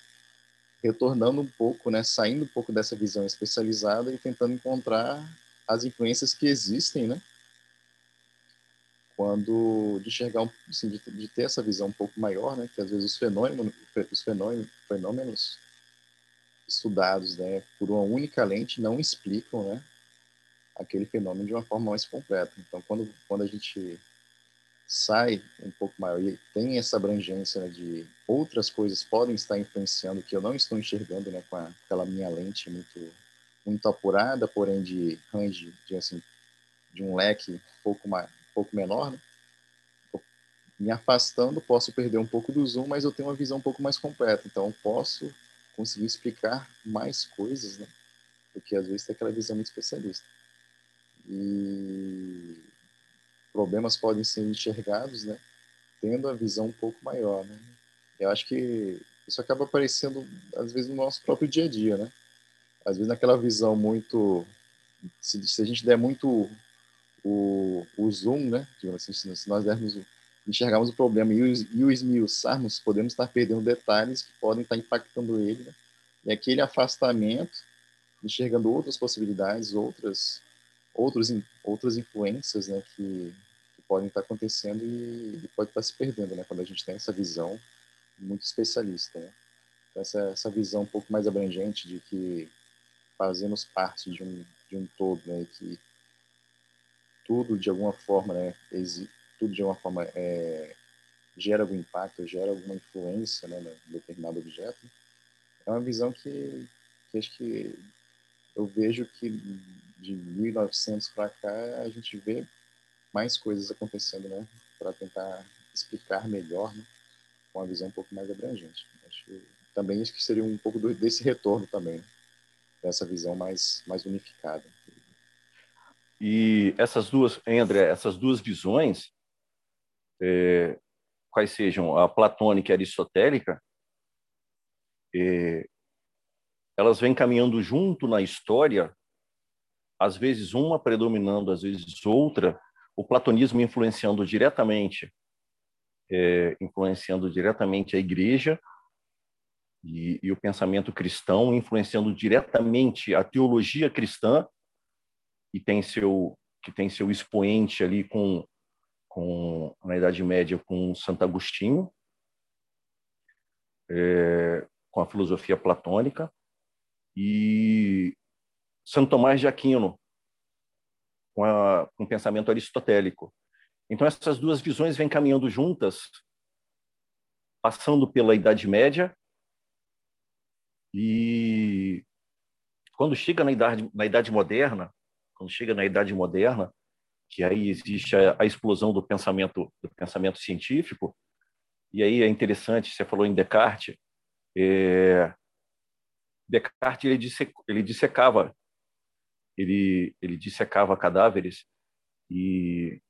retornando um pouco, né, saindo um pouco dessa visão especializada e tentando encontrar as influências que existem, né, quando de enxergar, assim, de, de, ter essa visão um pouco maior, né, que às vezes os fenômenos, os fenômenos, fenômenos estudados, né, por uma única lente não explicam, né, aquele fenômeno de uma forma mais completa. Então, quando quando a gente sai um pouco maior e tem essa abrangência né, de outras coisas podem estar influenciando que eu não estou enxergando né, com a, aquela minha lente muito muito apurada, porém de range de assim de um leque um pouco mais um pouco menor, né? me afastando posso perder um pouco do zoom, mas eu tenho uma visão um pouco mais completa, então posso conseguir explicar mais coisas, né? Porque às vezes tem aquela visão muito especialista. E problemas podem ser enxergados, né, tendo a visão um pouco maior, né? Eu acho que isso acaba aparecendo às vezes no nosso próprio dia a dia, né? Às vezes naquela visão muito se, se a gente der muito o, o zoom, né, assim, se nós dermos enxergarmos o problema e o, e o esmiuçarmos, podemos estar perdendo detalhes que podem estar impactando ele, né? E aquele afastamento, enxergando outras possibilidades, outras outros, outras influências né, que, que podem estar acontecendo e, e, pode estar se perdendo né, quando a gente tem essa visão muito especialista. Né? Essa, essa visão um pouco mais abrangente de que fazemos parte de um, de um todo, né, que tudo de alguma forma, né, tudo de alguma forma é, gera algum impacto, gera alguma influência né, em determinado objeto, é uma visão que, que acho que eu vejo que de 1900 para cá a gente vê mais coisas acontecendo, né, para tentar explicar melhor, né, com uma visão um pouco mais abrangente. Acho que, também acho que seria um pouco do, desse retorno também, né, dessa visão mais mais unificada. E essas duas, André, essas duas visões, é, quais sejam a platônica e a aristotélica, é, elas vêm caminhando junto na história às vezes uma predominando, às vezes outra, o platonismo influenciando diretamente, é, influenciando diretamente a igreja e, e, o pensamento cristão, influenciando diretamente a teologia cristã e tem seu que tem seu expoente ali com com na Idade Média com Santo Agostinho, é, com a filosofia platônica e Santo Tomás de Aquino, com, a, com o pensamento aristotélico. Então, essas duas visões vêm caminhando juntas, passando pela Idade Média, e quando chega na Idade, na idade Moderna, quando chega na Idade Moderna, que aí existe a, a explosão do pensamento do pensamento científico. E aí é interessante, você falou em Descartes, é, Descartes ele, disse, ele dissecava ele ele dissecava cadáveres e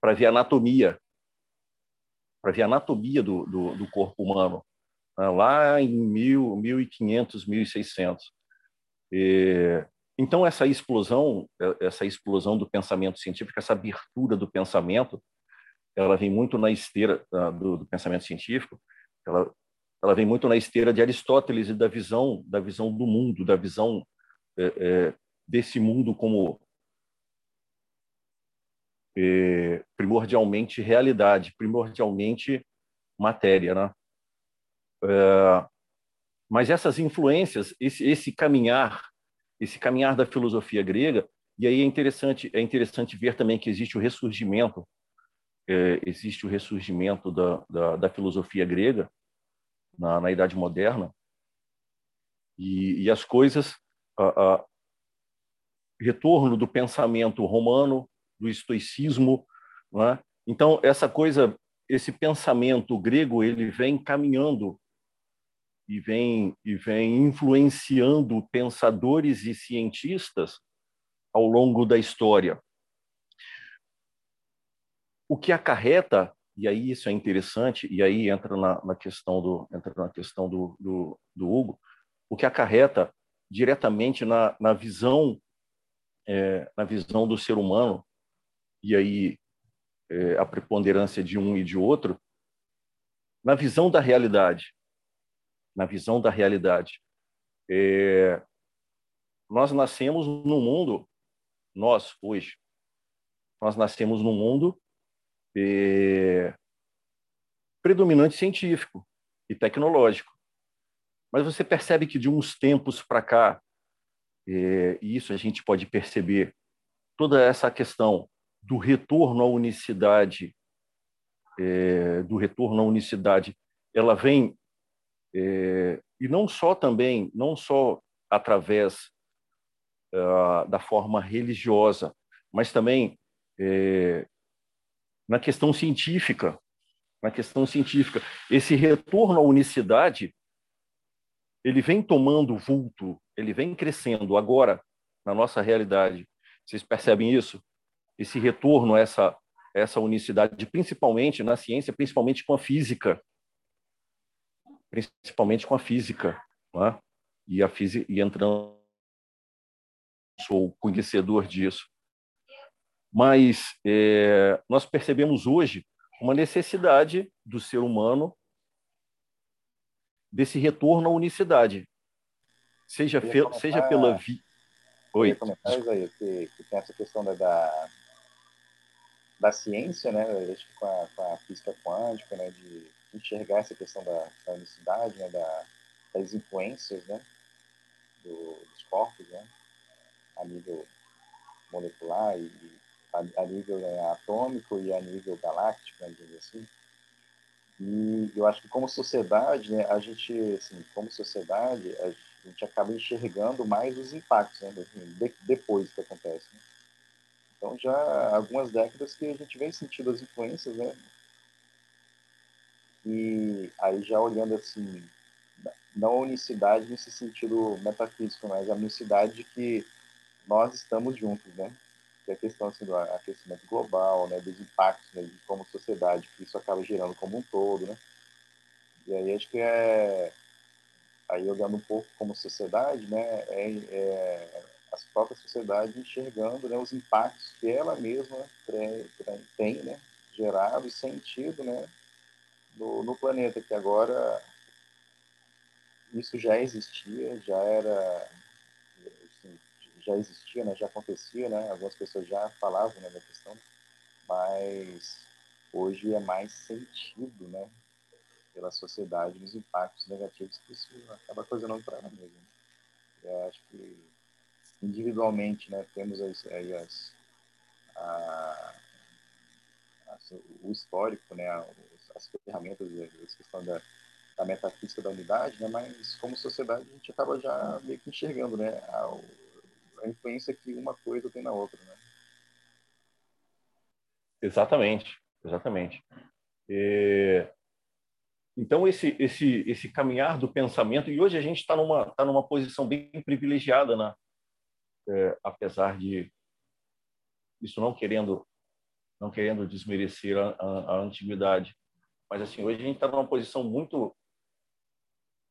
para ver a anatomia para ver a anatomia do, do, do corpo humano né, lá em 1000, 1500, 1600. E, então essa explosão, essa explosão do pensamento científico, essa abertura do pensamento, ela vem muito na esteira uh, do, do, pensamento científico. Ela, ela vem muito na esteira de Aristóteles e da visão, da visão do mundo, da visão é, é, desse mundo como é, primordialmente realidade, primordialmente matéria, né? É, mas essas influências, esse, esse caminhar, esse caminhar da filosofia grega, e aí é interessante, é interessante ver também que existe o ressurgimento, é, existe o ressurgimento da, da, da filosofia grega na, na, Idade Moderna, e, e as coisas, a, a, retorno do pensamento romano, do estoicismo, né? então essa coisa, esse pensamento grego, ele vem caminhando e vem, e vem influenciando pensadores e cientistas ao longo da história. O que acarreta, e aí isso é interessante, e aí entra na, na questão, do, entra na questão do, do, do, Hugo, o que acarreta diretamente na, na visão é, na visão do ser humano, e aí é, a preponderância de um e de outro, na visão da realidade na visão da realidade. É, nós nascemos no mundo, nós hoje, nós nascemos num mundo é, predominante científico e tecnológico. Mas você percebe que de uns tempos para cá, é, e isso a gente pode perceber, toda essa questão do retorno à unicidade, é, do retorno à unicidade, ela vem é, e não só também, não só através uh, da forma religiosa, mas também é, na questão científica, na questão científica, esse retorno à unicidade, ele vem tomando vulto, ele vem crescendo agora na nossa realidade. Vocês percebem isso? Esse retorno a essa essa unicidade, principalmente na ciência, principalmente com a física principalmente com a física, é? e a física e entrando sou conhecedor disso, mas é, nós percebemos hoje uma necessidade do ser humano desse retorno à unicidade, seja, fe, seja pela vi... Oi. Aí, que, que tem essa questão da, da, da ciência, né, com a, com a física quântica, né, de enxergar essa questão da, da unicidade, né, da, das influências né, do, dos corpos, né, a nível molecular e a, a nível né, atômico e a nível galáctico, né, assim. E eu acho que como sociedade, né, a gente, assim, como sociedade, a gente acaba enxergando mais os impactos né, de, depois que acontece. Né? Então já há algumas décadas que a gente vem sentindo as influências, né, e aí já olhando assim, não a unicidade nesse sentido metafísico, mas a unicidade de que nós estamos juntos, né? Que é a questão assim, do aquecimento global, né? Dos impactos né? de como sociedade, que isso acaba gerando como um todo, né? E aí acho que é aí olhando um pouco como sociedade, né? É, é as próprias sociedades enxergando né, os impactos que ela mesma tem, né? Gerado e sentido, né? No, no planeta, que agora isso já existia, já era, assim, já existia, né, já acontecia, né, algumas pessoas já falavam né, da questão, mas hoje é mais sentido, né, pela sociedade nos impactos negativos que isso acaba ocasionando para ela mesma. Eu acho que individualmente, né, temos as, as, o histórico, né, as ferramentas, a questão da, da metafísica da unidade, né, mas como sociedade a gente acaba já meio que enxergando né, a, a influência que uma coisa tem na outra. Né? Exatamente, exatamente. É... Então, esse, esse, esse caminhar do pensamento, e hoje a gente está numa, tá numa posição bem privilegiada, né? É, apesar de isso não querendo não querendo desmerecer a, a, a antiguidade, mas assim hoje a gente está numa posição muito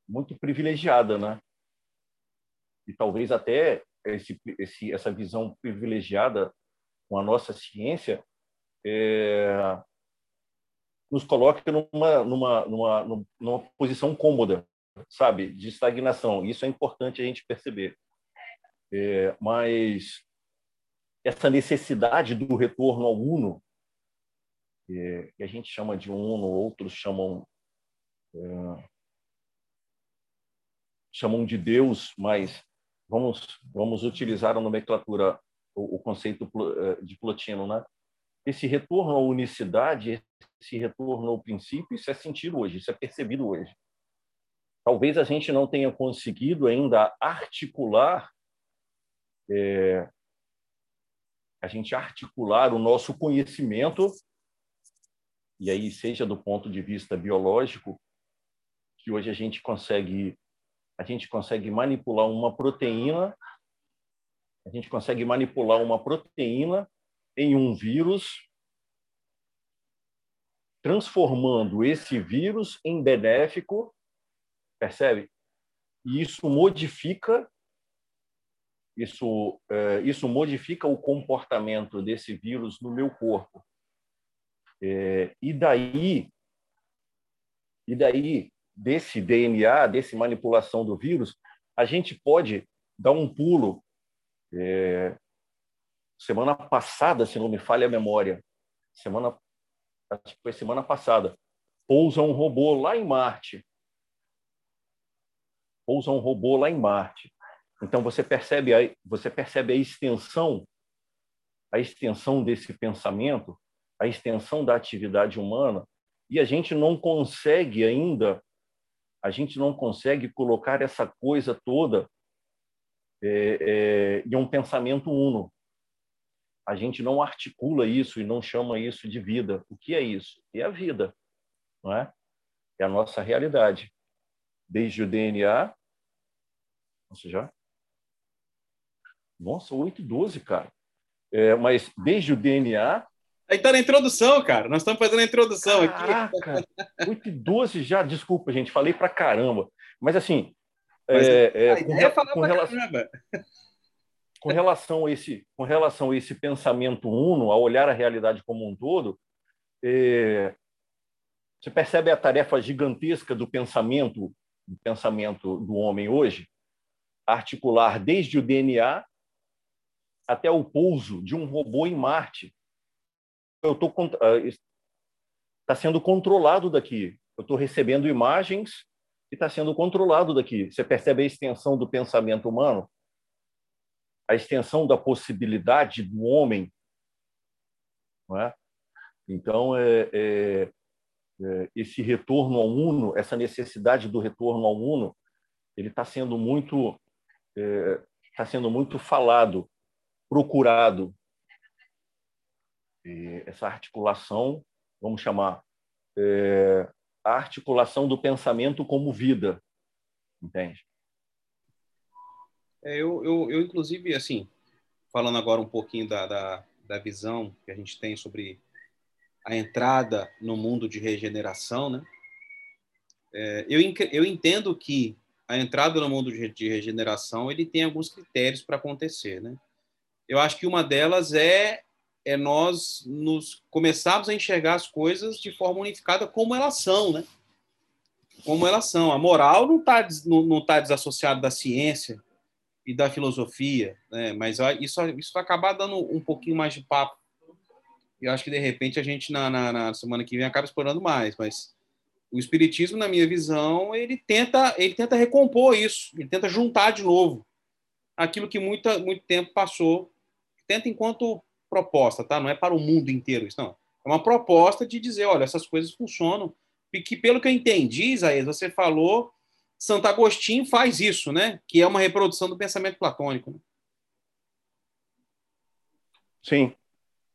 muito privilegiada, né? E talvez até esse, esse, essa visão privilegiada com a nossa ciência é, nos coloque numa, numa, numa, numa posição cômoda, sabe, de estagnação. Isso é importante a gente perceber. É, mas essa necessidade do retorno ao uno, é, que a gente chama de uno, outros chamam é, chamam de Deus, mas vamos vamos utilizar a nomenclatura o, o conceito é, de Plotino, né? esse retorno à unicidade, esse retorno ao princípio, isso é sentido hoje, isso é percebido hoje. Talvez a gente não tenha conseguido ainda articular, é, a gente articular o nosso conhecimento, e aí seja do ponto de vista biológico, que hoje a gente consegue a gente consegue manipular uma proteína, a gente consegue manipular uma proteína em um vírus, transformando esse vírus em benéfico, percebe? E isso modifica isso é, isso modifica o comportamento desse vírus no meu corpo. É, e daí e daí desse DNA, desse manipulação do vírus, a gente pode dar um pulo é, semana passada, se não me falha a memória, semana acho que foi semana passada, pousa um robô lá em Marte. Pousa um robô lá em Marte. Então você percebe a, você percebe a extensão a extensão desse pensamento, a extensão da atividade humana, e a gente não consegue ainda a gente não consegue colocar essa coisa toda é, é, em um pensamento uno a gente não articula isso e não chama isso de vida. O que é isso? É a vida, não é? É a nossa realidade. Desde o DNA. Nossa, já? Nossa, 8 e 12, cara. É, mas desde o DNA. Aí está na introdução, cara. Nós estamos fazendo a introdução Caraca, aqui. 8 e 12 já, desculpa, gente, falei para caramba. Mas assim. Mas, é, é, com, é com relação... com relação a esse, com relação a esse pensamento uno, a olhar a realidade como um todo, é, você percebe a tarefa gigantesca do pensamento, do pensamento do homem hoje, articular desde o DNA até o pouso de um robô em Marte. Eu tô está sendo controlado daqui. Eu estou recebendo imagens e está sendo controlado daqui. Você percebe a extensão do pensamento humano? a extensão da possibilidade do homem. Não é? Então, é, é, é, esse retorno ao uno, essa necessidade do retorno ao uno, ele está sendo muito está é, sendo muito falado, procurado. E essa articulação, vamos chamar, é, a articulação do pensamento como vida, entende? É, eu, eu, eu, inclusive, assim, falando agora um pouquinho da, da, da, visão que a gente tem sobre a entrada no mundo de regeneração, né? É, eu, eu entendo que a entrada no mundo de, de regeneração ele tem alguns critérios para acontecer, né? Eu acho que uma delas é é nós nos começarmos a enxergar as coisas de forma unificada como elas são, né? Como elas são. A moral não está não, não tá desassociada da ciência, e da filosofia, né? Mas isso isso vai acabar dando um pouquinho mais de papo. E acho que de repente a gente na, na, na, semana que vem acaba explorando mais, mas o espiritismo, na minha visão, ele tenta ele tenta recompor isso, ele tenta juntar de novo aquilo que muita, muito tempo passou. Tenta enquanto proposta, tá? Não é para o mundo inteiro isso, não. É uma proposta de dizer, olha, essas coisas funcionam. E que, pelo que eu entendi, Isaías, você falou Santo Agostinho faz isso, né? Que é uma reprodução do pensamento platônico. Né? Sim,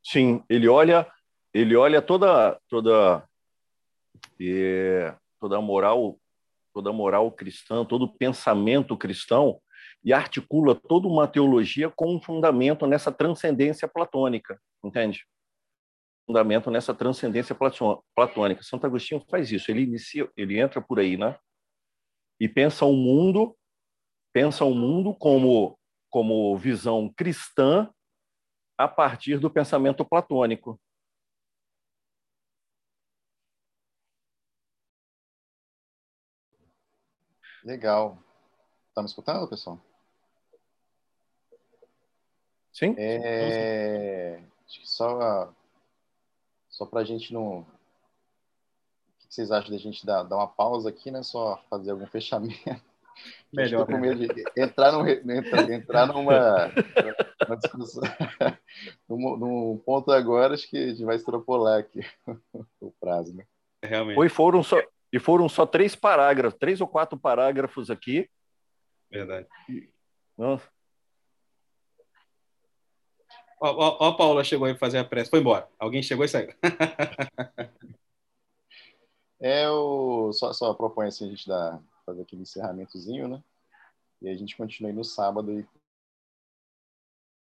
sim. Ele olha, ele olha toda toda é, toda a moral toda a moral cristã, todo o pensamento cristão e articula toda uma teologia com um fundamento nessa transcendência platônica, entende? Fundamento nessa transcendência platônica. Santo Agostinho faz isso, ele inicia, ele entra por aí, né? E pensa o mundo, pensa o mundo como como visão cristã a partir do pensamento platônico. Legal. Está me escutando, pessoal? Sim. É... Acho que só, só para a gente não. O que vocês acham da gente dar, dar uma pausa aqui, né? Só fazer algum fechamento. Melhor. Com medo de entrar, no, entrar, entrar numa, numa discussão. num, num, ponto agora, acho que a gente vai extrapolar aqui o prazo, né? Realmente. E foram só, e foram só três parágrafos, três ou quatro parágrafos aqui. Verdade. Nossa. Ó, ó, ó, a Paula chegou aí fazer a pressa. Foi embora. Alguém chegou e saiu. é, o... só, só propõe assim, a gente dar, fazer aquele encerramentozinho, né? E a gente continua aí no sábado. E...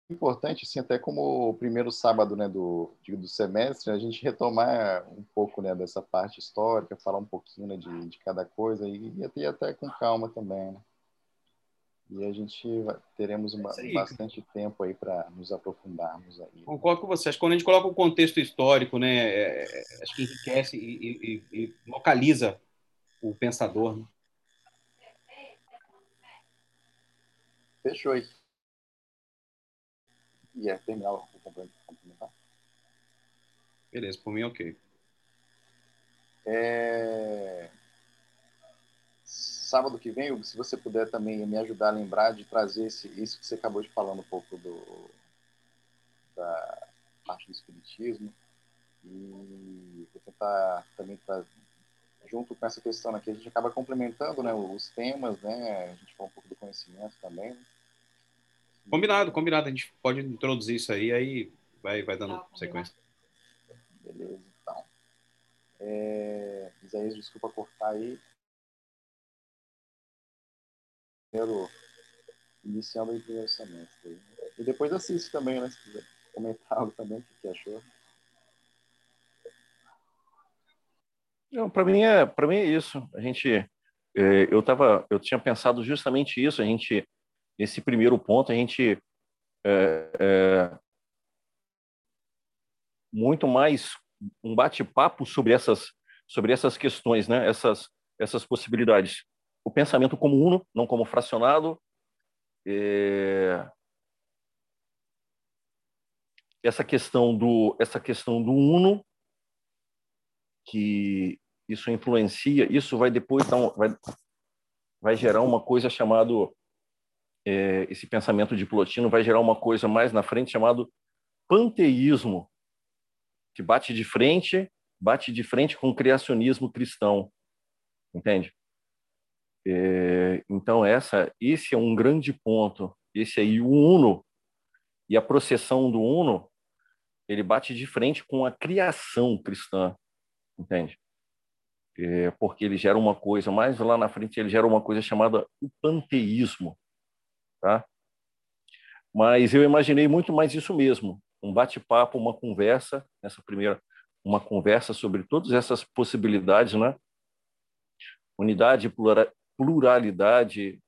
Importante, assim, até como o primeiro sábado né, do, do semestre, a gente retomar um pouco né, dessa parte histórica, falar um pouquinho né, de, de cada coisa e, e até com calma também, né? E a gente teremos uma, aí, bastante tempo aí para nos aprofundarmos aí. Concordo com vocês. Quando a gente coloca o contexto histórico, né, é, é, acho que enriquece e, e, e localiza o pensador. Né? Fechou aí. E é terminar o complementar. Beleza, por mim ok. É sábado que vem, se você puder também me ajudar a lembrar de trazer esse, isso que você acabou de falar um pouco do, da parte do espiritismo e vou tentar também estar junto com essa questão aqui a gente acaba complementando né, os temas né a gente fala um pouco do conhecimento também combinado combinado a gente pode introduzir isso aí aí vai vai dando sequência. Beleza então. É, Isaías desculpa cortar aí primeiro, iniciando o primeiro semestre. E depois assiste também, né? Se quiser comentar algo também, o que achou. Para mim é para mim é isso. A gente é, eu tava eu tinha pensado justamente isso. A gente esse primeiro ponto a gente é, é, muito mais um bate-papo sobre essas sobre essas questões, né? Essas essas possibilidades o pensamento como uno, não como fracionado. É... Essa questão do essa questão do uno que isso influencia, isso vai depois dar um, vai, vai gerar uma coisa chamado é, esse pensamento de Plotino vai gerar uma coisa mais na frente chamado panteísmo, que bate de frente, bate de frente com o criacionismo cristão, entende? É, então essa, esse é um grande ponto. Esse aí, o Uno e a processão do Uno, ele bate de frente com a criação cristã, entende? É, porque ele gera uma coisa, mais lá na frente ele gera uma coisa chamada o panteísmo, tá? Mas eu imaginei muito mais isso mesmo, um bate-papo, uma conversa, nessa primeira, uma conversa sobre todas essas possibilidades, né? Unidade, pluralidade,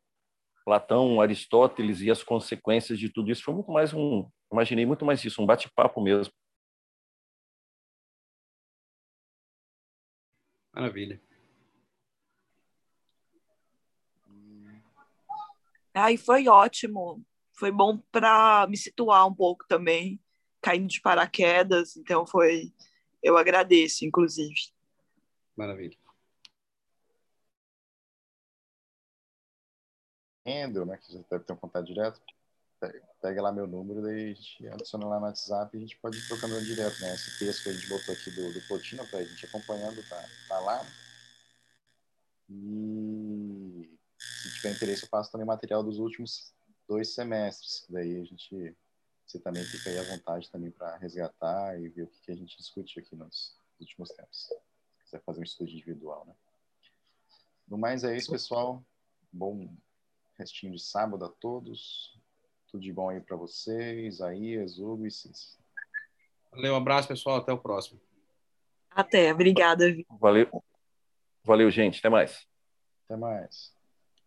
Platão, Aristóteles e as consequências de tudo isso. Foi muito mais um, imaginei muito mais isso, um bate-papo mesmo. Maravilha. Ai, foi ótimo. Foi bom para me situar um pouco também, caindo de paraquedas. Então foi, eu agradeço, inclusive. Maravilha. Andrew, né, que já deve ter um contato direto, pega lá meu número, daí a gente adiciona lá no WhatsApp e a gente pode ir trocando direto, né? Esse texto que a gente botou aqui do, do Plotino para a gente acompanhando, tá, tá lá. E se tiver interesse, eu passo também material dos últimos dois semestres. Daí a gente, você também fica aí à vontade também para resgatar e ver o que, que a gente discutiu aqui nos últimos tempos. Se quiser fazer um estudo individual, né? No mais é isso, pessoal. Bom restinho de sábado a todos. Tudo de bom aí para vocês, aí, Hugo e Cis. Valeu, um abraço, pessoal. Até o próximo. Até, obrigada. Valeu. Valeu, gente. Até mais. Até mais.